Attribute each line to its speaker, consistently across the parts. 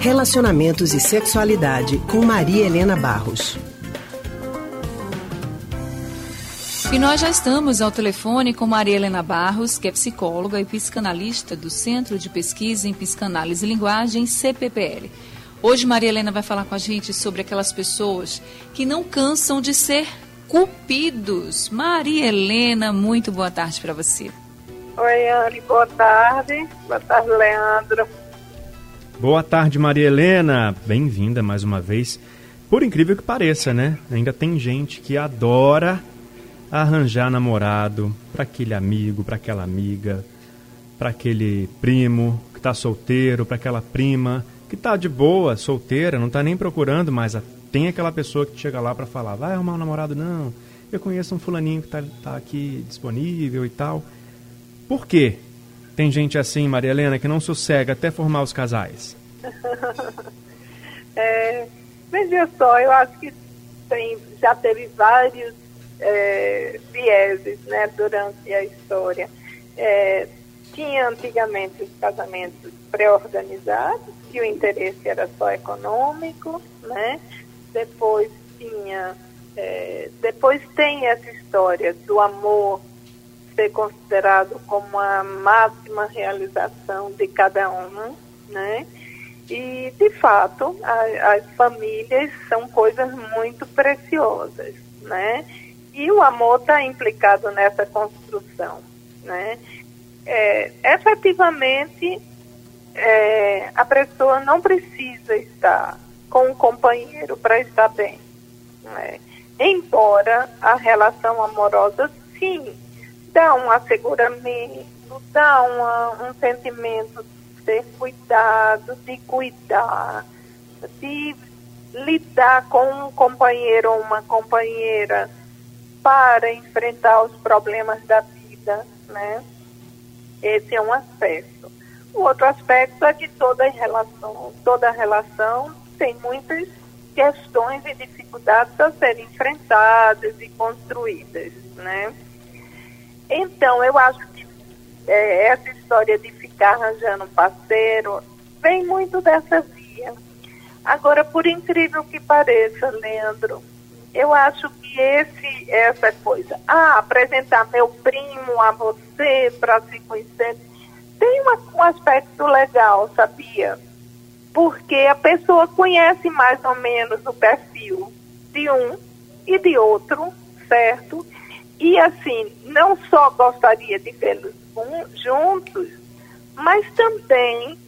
Speaker 1: Relacionamentos e Sexualidade com Maria Helena Barros.
Speaker 2: E nós já estamos ao telefone com Maria Helena Barros, que é psicóloga e psicanalista do Centro de Pesquisa em Psicanálise e Linguagem, CPPL. Hoje Maria Helena vai falar com a gente sobre aquelas pessoas que não cansam de ser cupidos. Maria Helena, muito boa tarde para você.
Speaker 3: Oi, Anne, boa tarde. Boa tarde, Leandro.
Speaker 4: Boa tarde, Maria Helena. Bem-vinda mais uma vez. Por incrível que pareça, né? Ainda tem gente que adora arranjar namorado para aquele amigo, para aquela amiga, para aquele primo que está solteiro, para aquela prima que está de boa, solteira, não está nem procurando, mas tem aquela pessoa que chega lá para falar: vai arrumar um namorado? Não, eu conheço um fulaninho que está tá aqui disponível e tal. Por quê? Tem gente assim, Maria Helena, que não sossega até formar os casais.
Speaker 3: é, veja só, eu acho que tem, já teve vários é, vieses né, durante a história. É, tinha antigamente os casamentos pré-organizados, que o interesse era só econômico, né? Depois tinha, é, depois tem essa história do amor ser considerado como a máxima realização de cada um, né? E, de fato, a, as famílias são coisas muito preciosas, né? E o amor está implicado nessa construção, né? É, efetivamente, é, a pessoa não precisa estar com um companheiro para estar bem. Né? Embora a relação amorosa, sim, dá um asseguramento, dá uma, um sentimento de ser cuidado, de cuidar, de lidar com um companheiro ou uma companheira para enfrentar os problemas da vida, né? Esse é um aspecto. O outro aspecto é que toda relação, toda relação tem muitas questões e dificuldades a serem enfrentadas e construídas, né? Então, eu acho que é, essa história de ficar arranjando parceiro vem muito dessa via. Agora, por incrível que pareça, Leandro, eu acho que esse, essa coisa, ah, apresentar meu primo a você para se conhecer, tem uma, um aspecto legal, sabia? Porque a pessoa conhece mais ou menos o perfil de um e de outro, certo? E assim, não só gostaria de vê-los juntos, mas também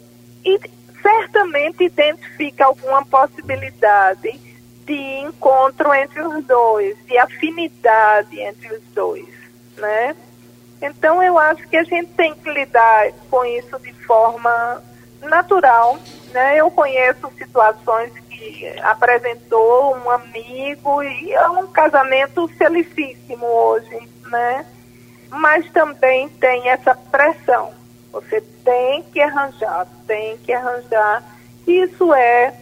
Speaker 3: e certamente identifica alguma possibilidade de encontro entre os dois, de afinidade entre os dois, né? Então eu acho que a gente tem que lidar com isso de forma natural, né? Eu conheço situações apresentou um amigo e é um casamento felicíssimo hoje, né? Mas também tem essa pressão. Você tem que arranjar, tem que arranjar. Isso é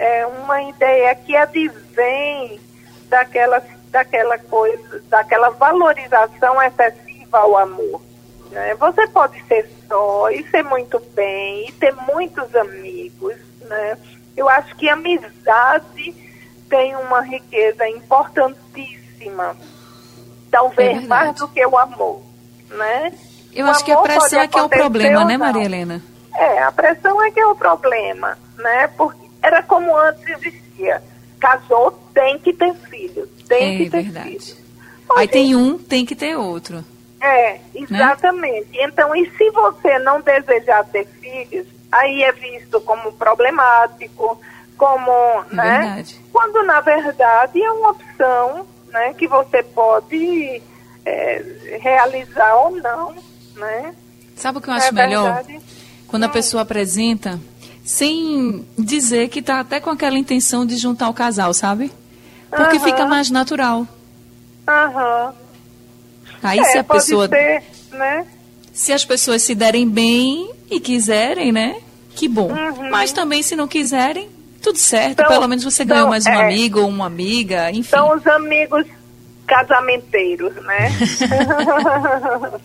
Speaker 3: é uma ideia que advém daquela, daquela coisa, daquela valorização excessiva ao amor. Né? Você pode ser só e ser muito bem, e ter muitos amigos. Né? Eu acho que a amizade tem uma riqueza importantíssima, talvez é mais do que o amor. Né?
Speaker 2: Eu o acho que a pressão é que é o problema, né, Maria Helena?
Speaker 3: É, a pressão é que é o problema, né? Porque era como antes existia. Casou, tem que ter filhos. Tem
Speaker 2: é,
Speaker 3: que ter
Speaker 2: verdade. filhos. Aí tem um, tem que ter outro.
Speaker 3: É, né? exatamente. Né? Então, e se você não desejar ter filhos, aí é visto como problemático, como, é né? Verdade. Quando na verdade é uma opção, né, que você pode é, realizar ou não, né?
Speaker 2: Sabe o que eu acho é melhor? Quando a hum. pessoa apresenta sem dizer que tá até com aquela intenção de juntar o casal, sabe? Porque uhum. fica mais natural.
Speaker 3: Aham.
Speaker 2: Aí é, se a pessoa.
Speaker 3: Ser, né?
Speaker 2: Se as pessoas se derem bem e quiserem, né? Que bom. Uhum. Mas também se não quiserem, tudo certo. Então, Pelo menos você ganhou então, mais um é, amigo ou uma amiga, enfim.
Speaker 3: São os amigos casamenteiros, né?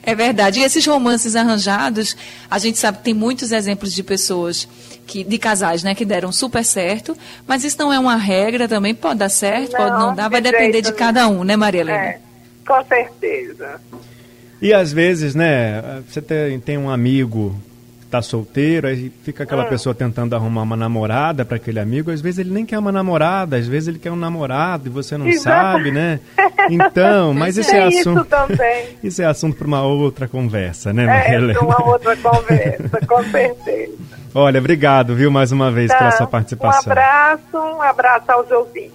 Speaker 2: É verdade. E esses romances arranjados, a gente sabe que tem muitos exemplos de pessoas que, de casais, né, que deram super certo, mas isso não é uma regra também, pode dar certo, não, pode não dar, vai de depender de cada um, né, Maria Helena? É,
Speaker 3: com certeza.
Speaker 4: E às vezes, né, você tem, tem um amigo tá solteiro, aí fica aquela hum. pessoa tentando arrumar uma namorada para aquele amigo, às vezes ele nem quer uma namorada, às vezes ele quer um namorado e você não Exato. sabe, né? Então, mas esse é assunto. Isso, isso é assunto para uma outra conversa, né,
Speaker 3: Maria É, uma outra conversa, com certeza.
Speaker 4: Olha, obrigado, viu, mais uma vez tá. pela sua participação.
Speaker 3: Um abraço, um abraço aos ouvintes.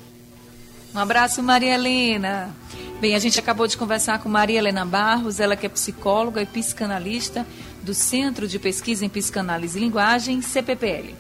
Speaker 2: Um abraço, Maria Helena. Bem, a gente acabou de conversar com Maria Helena Barros, ela que é psicóloga e psicanalista do Centro de Pesquisa em Psicanálise e Linguagem, CPPL.